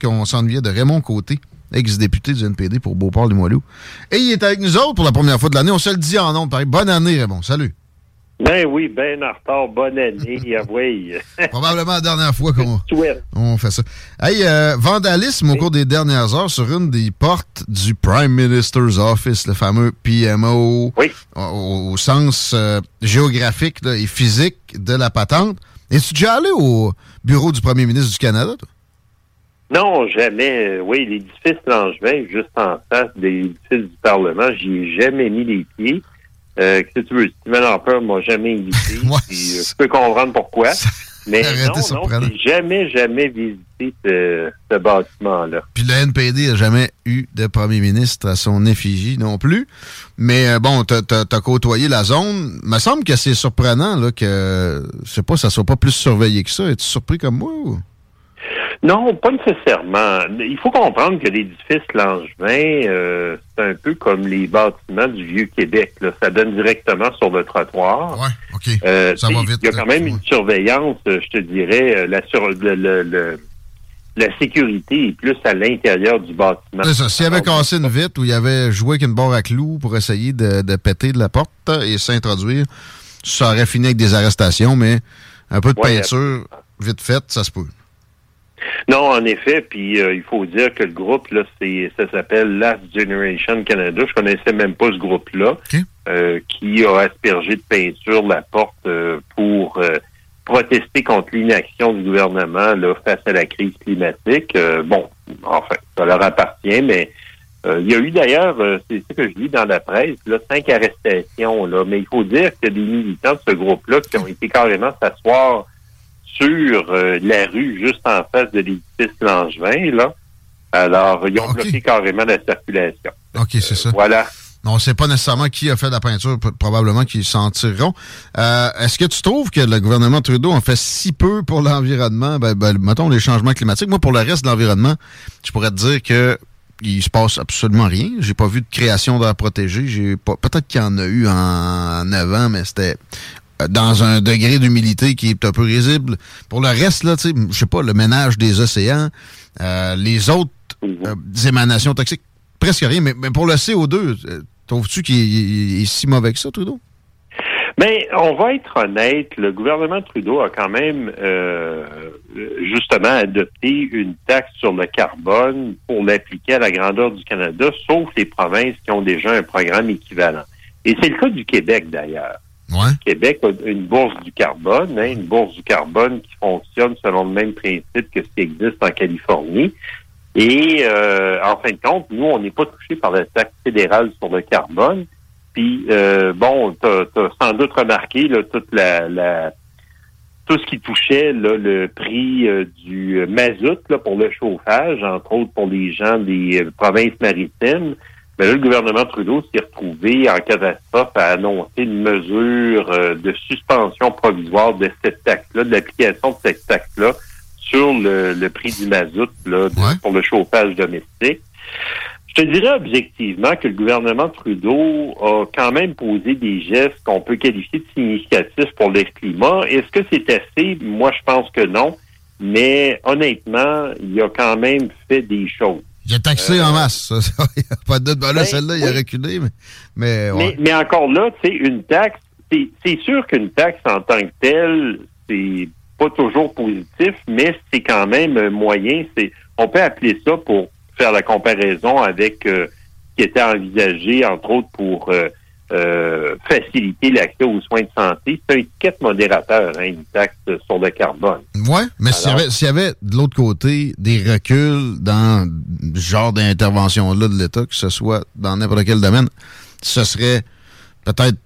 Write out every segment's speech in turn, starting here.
Qu'on s'ennuyait de Raymond Côté, ex-député du NPD pour Beauport-Limoilou. Et il est avec nous autres pour la première fois de l'année. On se le dit en nom, pareil. Bonne année, Raymond. Salut. Ben oui, ben en retard. Bonne année, oui. Probablement la dernière fois qu'on on fait ça. Hey, euh, vandalisme au cours des dernières heures sur une des portes du Prime Minister's Office, le fameux PMO, oui. au, au sens euh, géographique là, et physique de la patente. Es-tu déjà allé au bureau du Premier ministre du Canada? Toi? Non, jamais. Oui, l'édifice Langevin, juste en face des édifices du Parlement, j'y ai jamais mis les pieds. Euh, que tu veux, Stephen Harper m'a jamais invité. Ouais, puis, euh, je peux comprendre pourquoi. Mais non, non, j'ai jamais, jamais visité ce, ce bâtiment-là. Puis le NPD n'a jamais eu de premier ministre à son effigie non plus. Mais euh, bon, t'as as, côtoyé la zone. me semble que c'est surprenant là, que je sais pas, ça soit pas plus surveillé que ça. Es-tu surpris comme moi? Ou? Non, pas nécessairement. Il faut comprendre que l'édifice Langevin, euh, c'est un peu comme les bâtiments du Vieux-Québec. Ça donne directement sur le trottoir. OK. Euh, Ça va il vite, y a quand même une surveillance, euh, je te dirais, euh, la, sur, le, le- le- la sécurité est plus à l'intérieur du bâtiment. C'est ça. S'il avait cassé une vitre ou il avait joué avec une barre à clous pour essayer de, de péter de la porte et s'introduire, ça aurait fini avec des arrestations, mais un peu de Ouais, peinture vite faite, ça se peut. Non, en effet, puis euh, il faut dire que le groupe, là, c'est ça s'appelle Last Generation Canada. Je connaissais même pas ce groupe-là, euh, qui a aspergé de peinture la porte euh, pour protester contre l'inaction du gouvernement là, face à la crise climatique. Bon, enfin, ça leur appartient, mais il y a eu d'ailleurs, c'est ce que je lis dans la presse, là, cinq arrestations, là, mais il faut dire a des militants de ce groupe-là qui ont été carrément s'asseoir sur euh, la rue juste en face de l'édifice Langevin, là. Alors, ils ont bloqué carrément la circulation. OK, c'est ça. Voilà. On ne sait pas nécessairement qui a fait la peinture, probablement qu'ils s'en tireront. Euh, Est-ce que tu trouves que le gouvernement Trudeau en fait si peu pour l'environnement? Ben, ben, mettons les changements climatiques. Moi, pour le reste de l'environnement, je pourrais te dire que il se passe absolument rien. J'ai pas vu de création d'air protégé. J'ai pas. Peut-être qu'il y en a eu en, en avant, mais c'était euh, dans un degré d'humilité qui est un peu risible. Pour le reste, là, tu sais, je sais pas, le ménage des océans, euh, les autres euh, émanations toxiques, presque rien. Mais, mais pour le CO2, euh, trouves-tu qu'il il- il est si mauvais que ça, Trudeau? Mais on va être honnête, le gouvernement Trudeau a quand même euh, justement adopté une taxe sur le carbone pour l'appliquer à la grandeur du Canada, sauf les provinces qui ont déjà un programme équivalent. Et c'est le cas du Québec d'ailleurs. Québec a une bourse du carbone, hein, une bourse du carbone qui fonctionne selon le même principe que ce qui existe en Californie. Et euh, en fin de compte, nous, on n'est pas touché par la taxe fédérale sur le carbone. Puis, euh, bon, tu as, sans doute remarqué là, toute la, tout ce qui touchait là, le prix euh, du mazout là, pour le chauffage, entre autres pour les gens des provinces maritimes. Mais là, le gouvernement Trudeau s'est retrouvé en catastrophe à annoncer une mesure de suspension provisoire de cette taxe-là, de l'application de cette taxe-là sur le, prix du mazout là, pour le chauffage domestique. Je te dirais objectivement que le gouvernement Trudeau a quand même posé des gestes qu'on peut qualifier de significatifs pour le climat. Est-ce que c'est assez? Moi, je pense que non. Mais honnêtement, il a quand même fait des choses. Il a taxé en euh, masse. pas de doute. Ben là, ben, celle-là, il a reculé. Mais, mais, mais, encore là, c'est une taxe. C'est sûr qu'une taxe en tant que telle, c'est pas toujours positif, mais c'est quand même moyen. C'est, on peut appeler ça pour faire la comparaison avec euh, ce qui était envisagé, entre autres, pour euh, euh, faciliter l'accès aux soins de santé. C'est un étiquette modérateur, hein, une taxe sur le carbone. Oui, mais s'il y, avait de l'autre côté des reculs dans ce genre d'intervention-là de l'État, que ce soit dans n'importe quel domaine, ce serait peut-être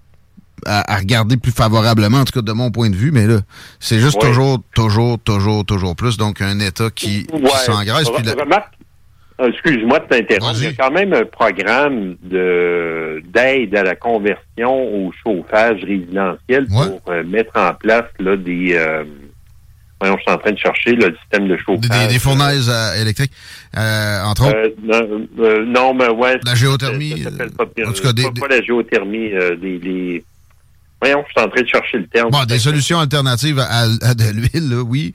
à, regarder plus favorablement, en tout cas de mon point de vue, mais là, c'est juste toujours, toujours, toujours, toujours plus. Donc, un État qui, s'engraisse. Euh, excuse-moi de t'interrompre. Il y a quand même un programme de d'aide à la conversion au chauffage résidentiel pour euh, mettre en place là, des... Euh, voyons, je suis en train de chercher le système de chauffage. Des, fournaises électriques, entre autres? non, mais ouais. La géothermie? pas, en tout cas, des, pas, la géothermie, des Voyons, je suis en train de chercher le terme. Bon, des solutions alternatives à, de l'huile, là, oui.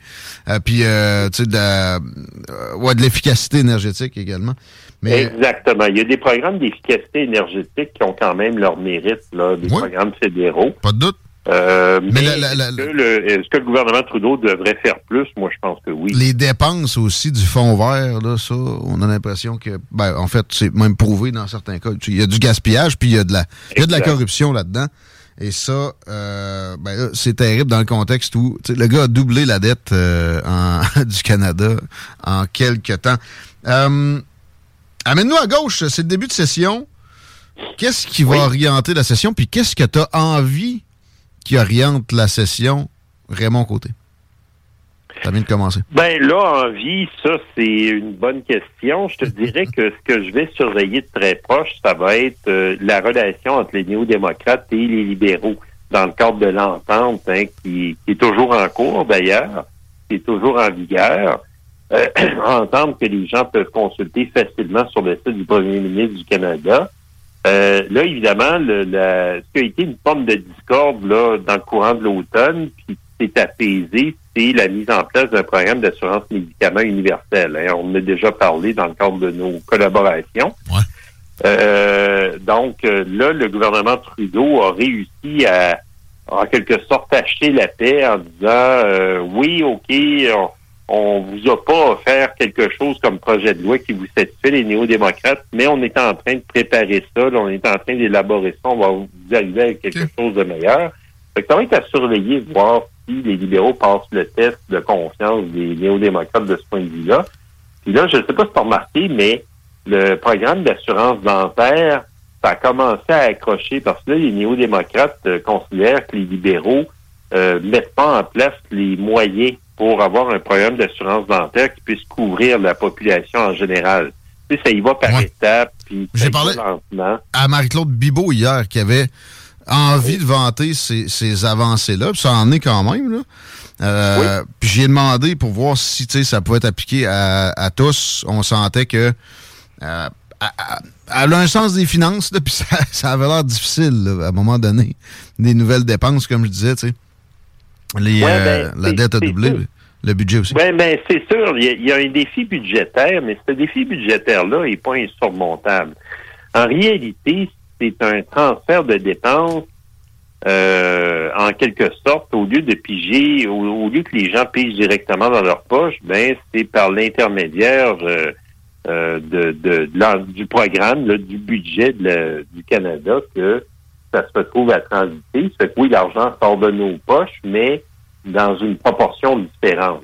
Euh, puis, euh, tu sais, de, euh, ouais, de l'efficacité énergétique également. Mais... Exactement. Il y a des programmes d'efficacité énergétique qui ont quand même leur mérite, là, des programmes fédéraux. Pas de doute. mais, est-ce, que le, est-ce que le gouvernement Trudeau devrait faire plus? Moi, je pense que oui. Les dépenses aussi du fonds vert, là, ça, on a l'impression que, ben, en fait, c'est même prouvé dans certains cas. Il y a du gaspillage, puis il y a de la, il y a de la corruption là-dedans. Et ça, euh, ben c'est terrible dans le contexte où le gars a doublé la dette euh, du Canada en quelques temps. Euh, amène-nous à gauche, c'est le début de session. Qu'est-ce qui va orienter la session? Puis qu'est-ce que tu as envie qui oriente la session, Raymond Côté? Ça vient de commencer? Ben là, en vie, ça, c'est une bonne question. Je te dirais que ce que je vais surveiller de très proche, ça va être euh, la relation entre les néo-démocrates et les libéraux dans le cadre de l'entente, hein, qui, est toujours en cours d'ailleurs, qui est toujours en vigueur. Euh, entendre que les gens peuvent consulter facilement sur le site du premier ministre du Canada. Euh, là, évidemment, le, la, ce qui a été une forme de discorde là, dans le courant de l'automne, puis s'est apaisé, c'est la mise en place d'un programme d'assurance médicaments universel. Hein. On en a déjà parlé dans le cadre de nos collaborations. Euh, donc euh, là, le gouvernement Trudeau a réussi à, en quelque sorte, acheter la paix en disant euh, oui, ok, on, vous a pas offert quelque chose comme projet de loi qui vous satisfait les néo-démocrates, mais on est en train de préparer ça, on est en train d'élaborer ça, on va vous arriver avec quelque chose de meilleur. Fait que ça va être à surveiller, voir les libéraux passent le test de confiance des néo-démocrates de ce point de vue-là. Puis là, je ne sais pas si tu as remarqué, mais le programme d'assurance dentaire, ça a commencé à accrocher parce que là, les néo-démocrates euh, considèrent que les libéraux euh, mettent pas en place les moyens pour avoir un programme d'assurance dentaire qui puisse couvrir la population en général. Ça y va par étapes. J'ai parlé à Marie-Claude Bibot hier qui avait envie de vanter ces, avancées-là, puis ça en est quand même. Là. Euh, puis j'ai demandé pour voir si ça pouvait être appliqué à, tous. On sentait que euh, elle a un sens des finances, puis ça, avait l'air difficile à un moment donné. Des nouvelles dépenses, comme je disais, tu sais. Les, euh, ben, la dette a doublé, le budget aussi. Ben, ben, c'est sûr, il y, a un défi budgétaire, mais ce défi budgétaire-là n'est pas insurmontable. En réalité, c'est un transfert de dépenses euh, en quelque sorte, au lieu de piger, au, lieu que les gens pigent directement dans leur poche, ben c'est par l'intermédiaire euh, euh, de, du programme, du budget du Canada que ça se retrouve à transiter. C'est que oui, l'argent sort de nos poches, mais dans une proportion différente.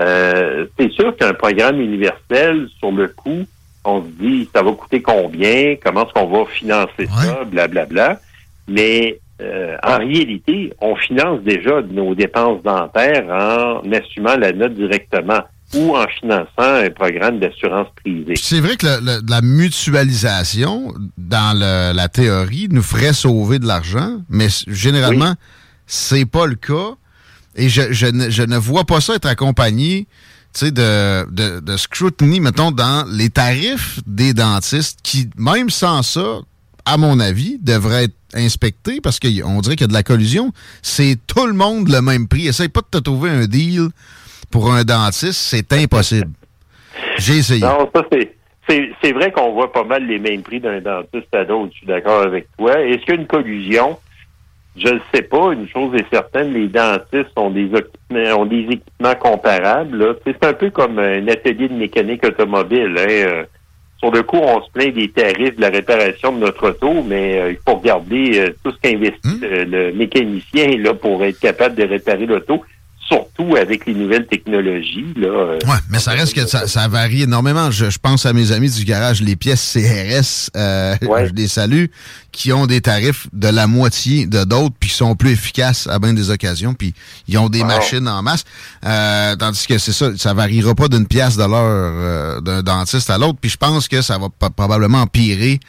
Euh, c'est sûr qu'un programme universel, sur le coût, on se dit ça va coûter combien, comment est-ce qu'on va financer ça, blablabla. Bla, bla. Mais euh, en réalité, on finance déjà nos dépenses dentaires en assumant la note directement ou en finançant un programme d'assurance privée. C'est vrai que la mutualisation, dans la théorie, nous ferait sauver de l'argent, mais généralement, c'est pas le cas. Et je, je, ne, je, ne, vois pas ça être accompagné de, de, de scrutiny, mettons, dans les tarifs des dentistes qui, même sans ça, à mon avis, devraient être inspectés parce qu'on dirait qu'il y a de la collusion. C'est tout le monde le même prix. Essaye pas de te trouver un deal pour un dentiste, c'est impossible. J'ai essayé. Non, ça c'est. C'est vrai qu'on voit pas mal les mêmes prix d'un dentiste à d'autres, je suis d'accord avec toi. Est-ce qu'il y a une collusion? Je ne sais pas. Une chose est certaine, les dentistes ont des équipements, ont des équipements comparables. C'est un peu comme un atelier de mécanique automobile. Hein. Euh, sur le coup, on se plaint des tarifs de la réparation de notre auto, mais euh, il faut regarder euh, tout ce qu'investit hum? le mécanicien là pour être capable de réparer l'auto surtout avec les nouvelles technologies. Là, euh, ouais, mais ça reste que ça, varie énormément. Je, pense à mes amis du garage, les pièces CRS, euh, je les salue, qui ont des tarifs de la moitié de d'autres, puis qui sont plus efficaces à bien des occasions, puis ils ont des machines en masse. Euh, tandis que c'est ça, ça variera pas d'une pièce de l'heure d'un dentiste à l'autre, puis je pense que ça va probablement empirer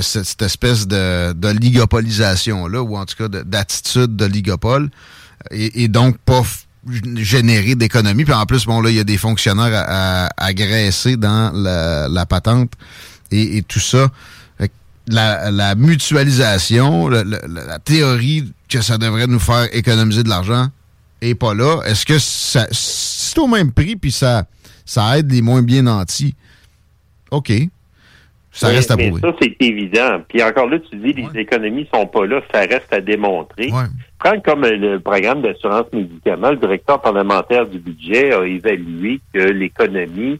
cette, espèce de, de ligopolisation-là, ou en tout cas d'attitude de, ligopole, et, et donc pas générer d'économies. Puis en plus, bon, là, il y a des fonctionnaires à, à, dans la, patente et, tout ça. La, mutualisation, la, théorie que ça devrait nous faire économiser de l'argent est pas là. Est-ce que ça, c'est au même prix puis ça, ça aide les moins bien nantis? OK. Ça reste à prouver. ça, c'est évident. Puis encore là, tu dis, les économies sont pas là, ça reste à démontrer. Prends comme le programme d'assurance médicaments, le directeur parlementaire du budget a évalué que l'économie,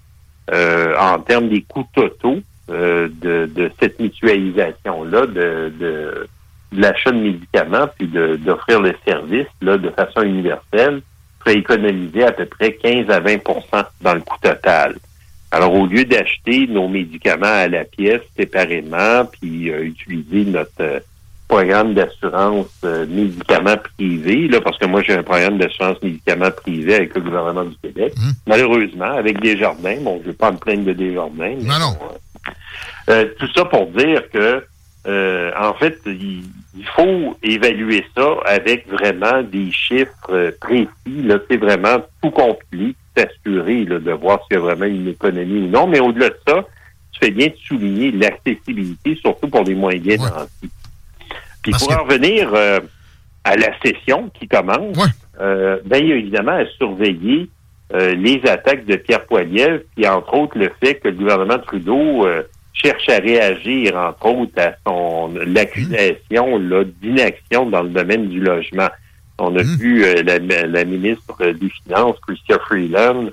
euh, en termes des coûts totaux euh, de, de, cette mutualisation-là, de, de, l'achat de médicaments, puis d'offrir le service là, de façon universelle, serait économiser à peu près 15 à 20% dans le coût total. Alors, au lieu d'acheter nos médicaments à la pièce séparément, puis euh, utiliser notre euh, programme d'assurance euh, médicaments privés, là, parce que moi j'ai un programme d'assurance médicaments privé avec le gouvernement du Québec, mmh. malheureusement, avec des jardins. Bon, je ne vais pas me plaindre de des jardins. non, non. tout ça pour dire que en fait, il, faut évaluer ça avec vraiment des chiffres précis. Là, c'est vraiment tout complet s'assurer de voir s'il y a vraiment une économie ou non. Mais au-delà de ça, tu fais bien de souligner l'accessibilité, surtout pour les moyens ouais. Puis pour en revenir euh, à la session qui commence, euh, ben, il y a évidemment à surveiller euh, les attaques de Pierre Poilievre, puis entre autres le fait que le gouvernement Trudeau cherche à réagir, entre autres, à son l'accusation d'inaction dans le domaine du logement. On a hmm. vu euh, la, ministre des Finances, Chrystia Freeland,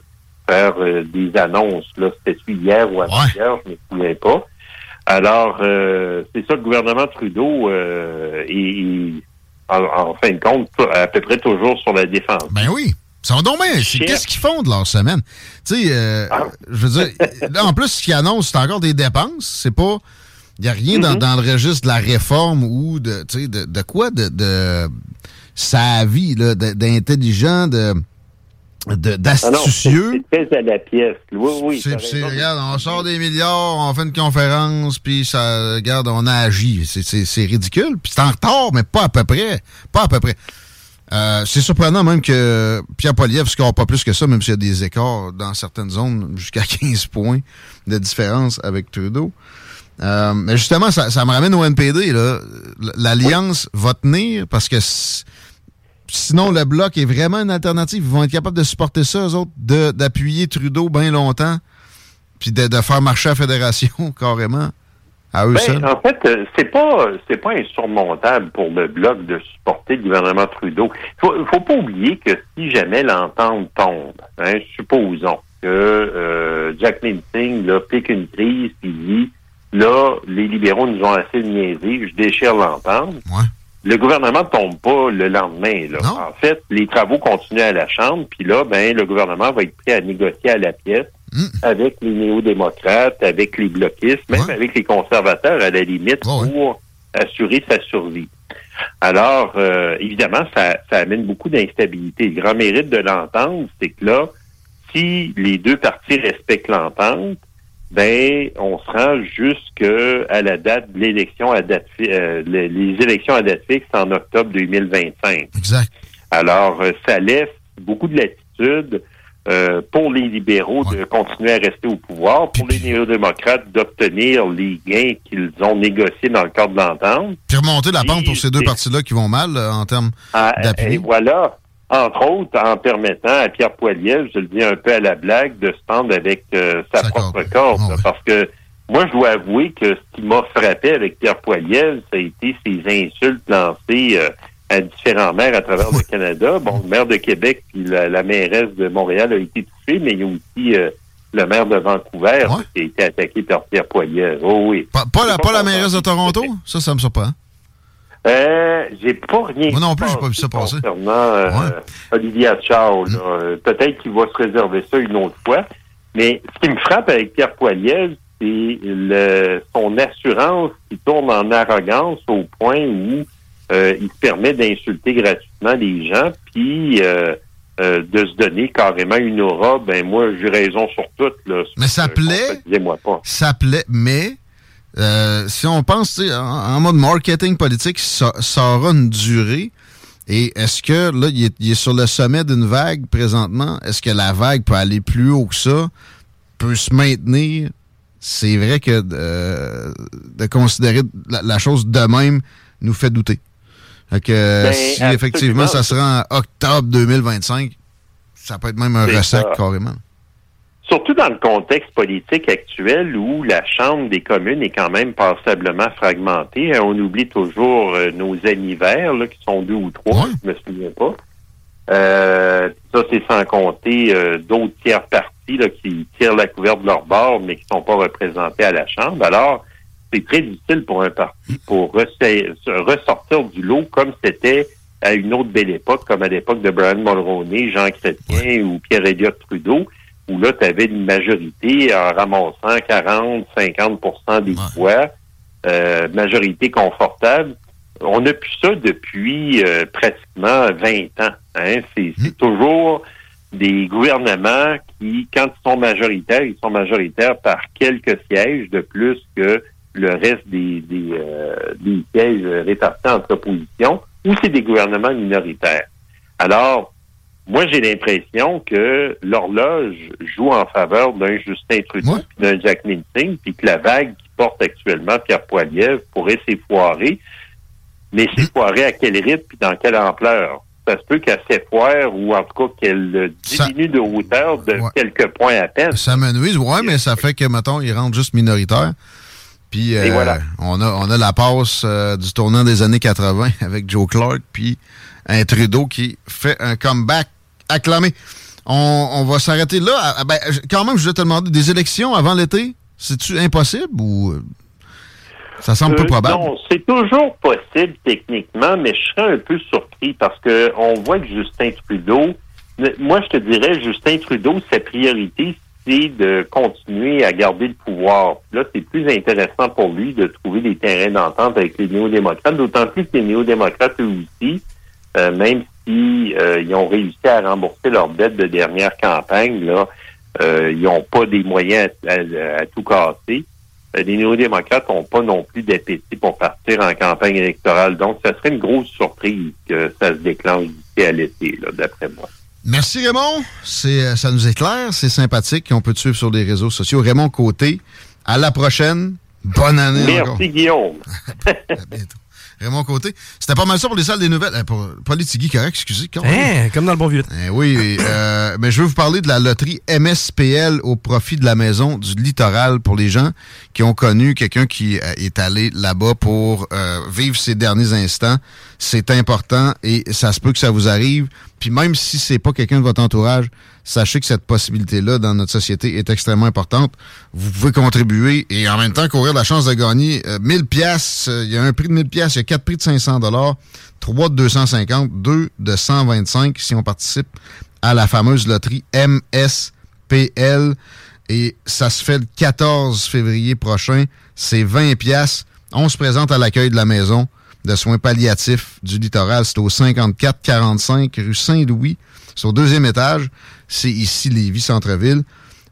faire euh, des annonces. Là, c'était hier ou avant-hier, je ne me souviens pas. Alors, euh, c'est ça, le gouvernement Trudeau est, en, fin de compte, à peu près toujours sur la défense. Ben oui. Ils sont donc Qu'est-ce qu'ils font de leur semaine? Tu sais, ah. je veux dire, là, en plus, ce qu'ils annoncent, c'est encore des dépenses. C'est pas. Il n'y a rien dans, mm-hmm. dans, le registre de la réforme ou de, de, de quoi? De, de, sa vie d'intelligent, de d'astucieux. c'est très à la pièce. Oui, oui. regarde, on sort des milliards, on fait une conférence, puis ça, regarde, on a agi. C'est ridicule. Puis c'est en retard, mais pas à peu près. Pas à peu près. Euh, c'est surprenant même que Pierre Poliev score pas plus que ça, même s'il y a des écarts dans certaines zones, jusqu'à 15 points de différence avec Trudeau. Euh, mais justement, ça, ça, me ramène au NPD. L'Alliance va tenir parce que sinon, le bloc est vraiment une alternative. Ils vont être capables de supporter ça, eux autres, d'appuyer Trudeau bien longtemps, puis de, faire marcher la fédération carrément. À eux ben, En fait, euh, c'est pas c'est pas insurmontable pour le bloc de supporter le gouvernement Trudeau. Il faut, faut pas oublier que si jamais l'entente tombe, hein, supposons que euh, Jack Singh là, pique une crise et dit Là, les libéraux nous ont assez niaisé. Je déchire l'entendre. Ouais. Le gouvernement ne tombe pas le lendemain. Là. Non. En fait, les travaux continuent à la Chambre, puis là, ben, le gouvernement va être prêt à négocier à la pièce Mm. avec les néo-démocrates, avec les bloquistes, même Ouais. avec les conservateurs à la limite, ouais. pour assurer sa survie. Alors, euh, évidemment, ça, ça amène beaucoup d'instabilité. Le grand mérite de l'entente, c'est que là, si les deux parties respectent l'entente, ben, on se rend jusqu'à la date de l'élection à date euh, les, élections à date fixe en octobre 2025. Exact. Alors, euh, ça laisse beaucoup de latitude euh, pour les libéraux de continuer à rester au pouvoir, pour les néo-démocrates d'obtenir les gains qu'ils ont négociés dans le cadre de l'entente. Puis remonter la pente pour ces deux parties-là qui vont mal euh, en termes Ah, d'appui. et voilà, entre autres, en permettant à Pierre Poilievre, je le dis un peu à la blague, de se tendre avec euh, sa propre corde. Parce que moi, je dois avouer que ce qui m'a frappé avec Pierre Poilievre, ça a été ses insultes lancées euh, à différents maires à travers le Canada. Bon, le maire de Québec puis la, la mairesse de Montréal a été touchée, mais il y a aussi euh, le maire de Vancouver Ouais. qui a été attaqué par Pierre Poilievre. Oh oui. Pas, pas la, pas pas mairesse de Toronto? Ça, ça me surprend. Euh, j'ai pas rien. Moi non plus, j'ai pas vu ça passer. Concernant euh, Ouais. Mm. Olivia Chow, là. Euh, peut-être qu'il va se réserver ça une autre fois. Mais ce qui me frappe avec Pierre Poilievre, c'est le, son assurance qui tourne en arrogance au point où euh, il se permet d'insulter gratuitement les gens, puis euh, euh, de se donner carrément une aura. Ben moi, j'ai raison sur tout. Là, Mais ça plaît. Dis-moi pas. Ça plaît, mais euh, si on pense tu sais, en, en mode marketing politique, ça, ça aura une durée. Et est-ce que là, il est, il est sur le sommet d'une vague présentement? Est-ce que la vague peut aller plus haut que ça? Peut se maintenir? C'est vrai que euh, de considérer la, la chose de même nous fait douter. Fait que Ben, si effectivement ça sera en octobre 2025, ça peut être même un ressac ça. carrément. Surtout dans le contexte politique actuel où la Chambre des communes est quand même passablement fragmentée. Hein, On oublie toujours euh, nos amis verts, là, qui sont deux ou trois, je me souviens pas. Euh, ça, c'est sans compter euh, d'autres tiers partis là, qui tirent la couverte de leur bord, mais qui sont pas représentés à la Chambre. Alors, c'est très difficile pour un parti pour ressortir du lot comme c'était à une autre belle époque, comme à l'époque de Brian Mulroney, Jean Chrétien ou Pierre-Éliott Trudeau, où là, tu avais une majorité en ramassant 40, 50% des Ouais. voix, euh, majorité confortable. On n'a plus ça depuis euh, pratiquement 20 ans. Hein? C'est c'est toujours des gouvernements qui, quand ils sont majoritaires, ils sont majoritaires par quelques sièges de plus que le reste des, des, euh, des sièges répartis entre oppositions, ou c'est des gouvernements minoritaires. Alors, moi, j'ai l'impression que l'horloge joue en faveur d'un Justin Trudeau Ouais. d'un Jack Singh, puis que la vague qui porte actuellement Pierre Poilievre pourrait s'effoirer. Mais s'effoirer à quel rythme puis dans quelle ampleur? Ça se peut qu'elle s'effoire ou en tout cas qu'elle Ça- diminue de hauteur de Ouais. quelques points à peine. Ça me nuise, ouais, mais ça fait que, mettons, ils rentrent juste minoritaires. Puis euh, Et voilà. on, a, on a la passe euh, du tournant des années 80 avec Joe Clark, puis un Trudeau qui fait un comeback acclamé. On, on va s'arrêter là. Ah, ben, quand même, je voulais te demander, des élections avant l'été, c'est-tu impossible ou euh, ça semble peu Euh, probable? Non, c'est toujours possible techniquement, mais je serais un peu surpris parce que on voit que Justin Trudeau, moi je te dirais, Justin Trudeau, sa priorité, c'est de continuer à garder le pouvoir. Là, c'est plus intéressant pour lui de trouver des terrains d'entente avec les néo-démocrates, d'autant plus que les néo-démocrates, eux aussi, euh, même si euh, ils ont réussi à rembourser leur dette de dernière campagne, là, euh, ils n'ont pas des moyens à, à- à tout casser. Les néo-démocrates n'ont pas non plus d'appétit pour partir en campagne électorale. Donc, ça serait une grosse surprise que ça se déclenche d'ici à l'été, d'après moi. Merci Raymond, c'est ça nous éclaire, c'est sympathique, on peut te suivre sur les réseaux sociaux. Raymond Côté, à la prochaine, bonne année encore. Merci, Guillaume. À bientôt. Raymond Côté. C'était pas mal ça pour les salles des nouvelles. Euh, pour Politigui, correct, excusez. Hein, comme dans le bon vieux temps. Eh oui, euh, mais je veux vous parler de la loterie MSPL au profit de la maison du littoral pour les gens qui ont connu quelqu'un qui euh, est allé là-bas pour euh, vivre ses derniers instants. C'est important et ça se peut que ça vous arrive. Puis même si c'est pas quelqu'un de votre entourage, sachez que cette possibilité-là dans notre société est extrêmement importante. Vous pouvez contribuer et en même temps courir la chance de gagner 1000 pièces. Il y a un prix de 1000 pièces, il y a quatre prix de 500 dollars, trois de 250, deux de 125 si on participe à la fameuse loterie MSPL. Et ça se fait le 14 février prochain. C'est 20 pièces. On se présente à l'accueil de la maison de soins palliatifs du littoral. C'est au 5445 rue Saint-Louis. C'est deuxième étage. C'est ici, Lévis, Centre-Ville.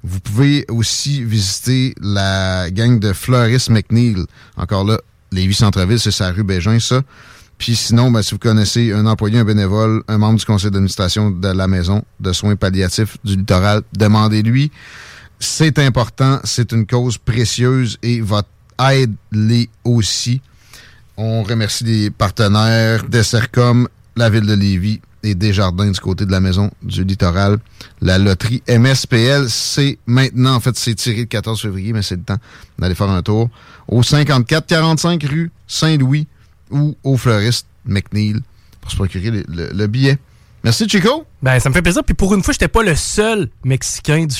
Vous pouvez aussi visiter la gang de Fleuris McNeil. Encore là, Lévis, Centre-Ville, c'est sa rue Bégin, ça. Puis sinon, ben, si vous connaissez un employé, un bénévole, un membre du conseil d'administration de la maison de soins palliatifs du littoral, demandez-lui. C'est important, c'est une cause précieuse et votre aide l'est aussi. On remercie les partenaires Dessercom, la ville de Lévis et Desjardins du côté de la maison du littoral. La loterie MSPL, c'est maintenant, en fait, c'est tiré le 14 février, mais c'est le temps d'aller faire un tour au 54-45 rue Saint-Louis ou au fleuriste McNeil pour se procurer le, le billet. Merci, Chico. Ben, ça me fait plaisir. Puis pour une fois, j'étais pas le seul Mexicain du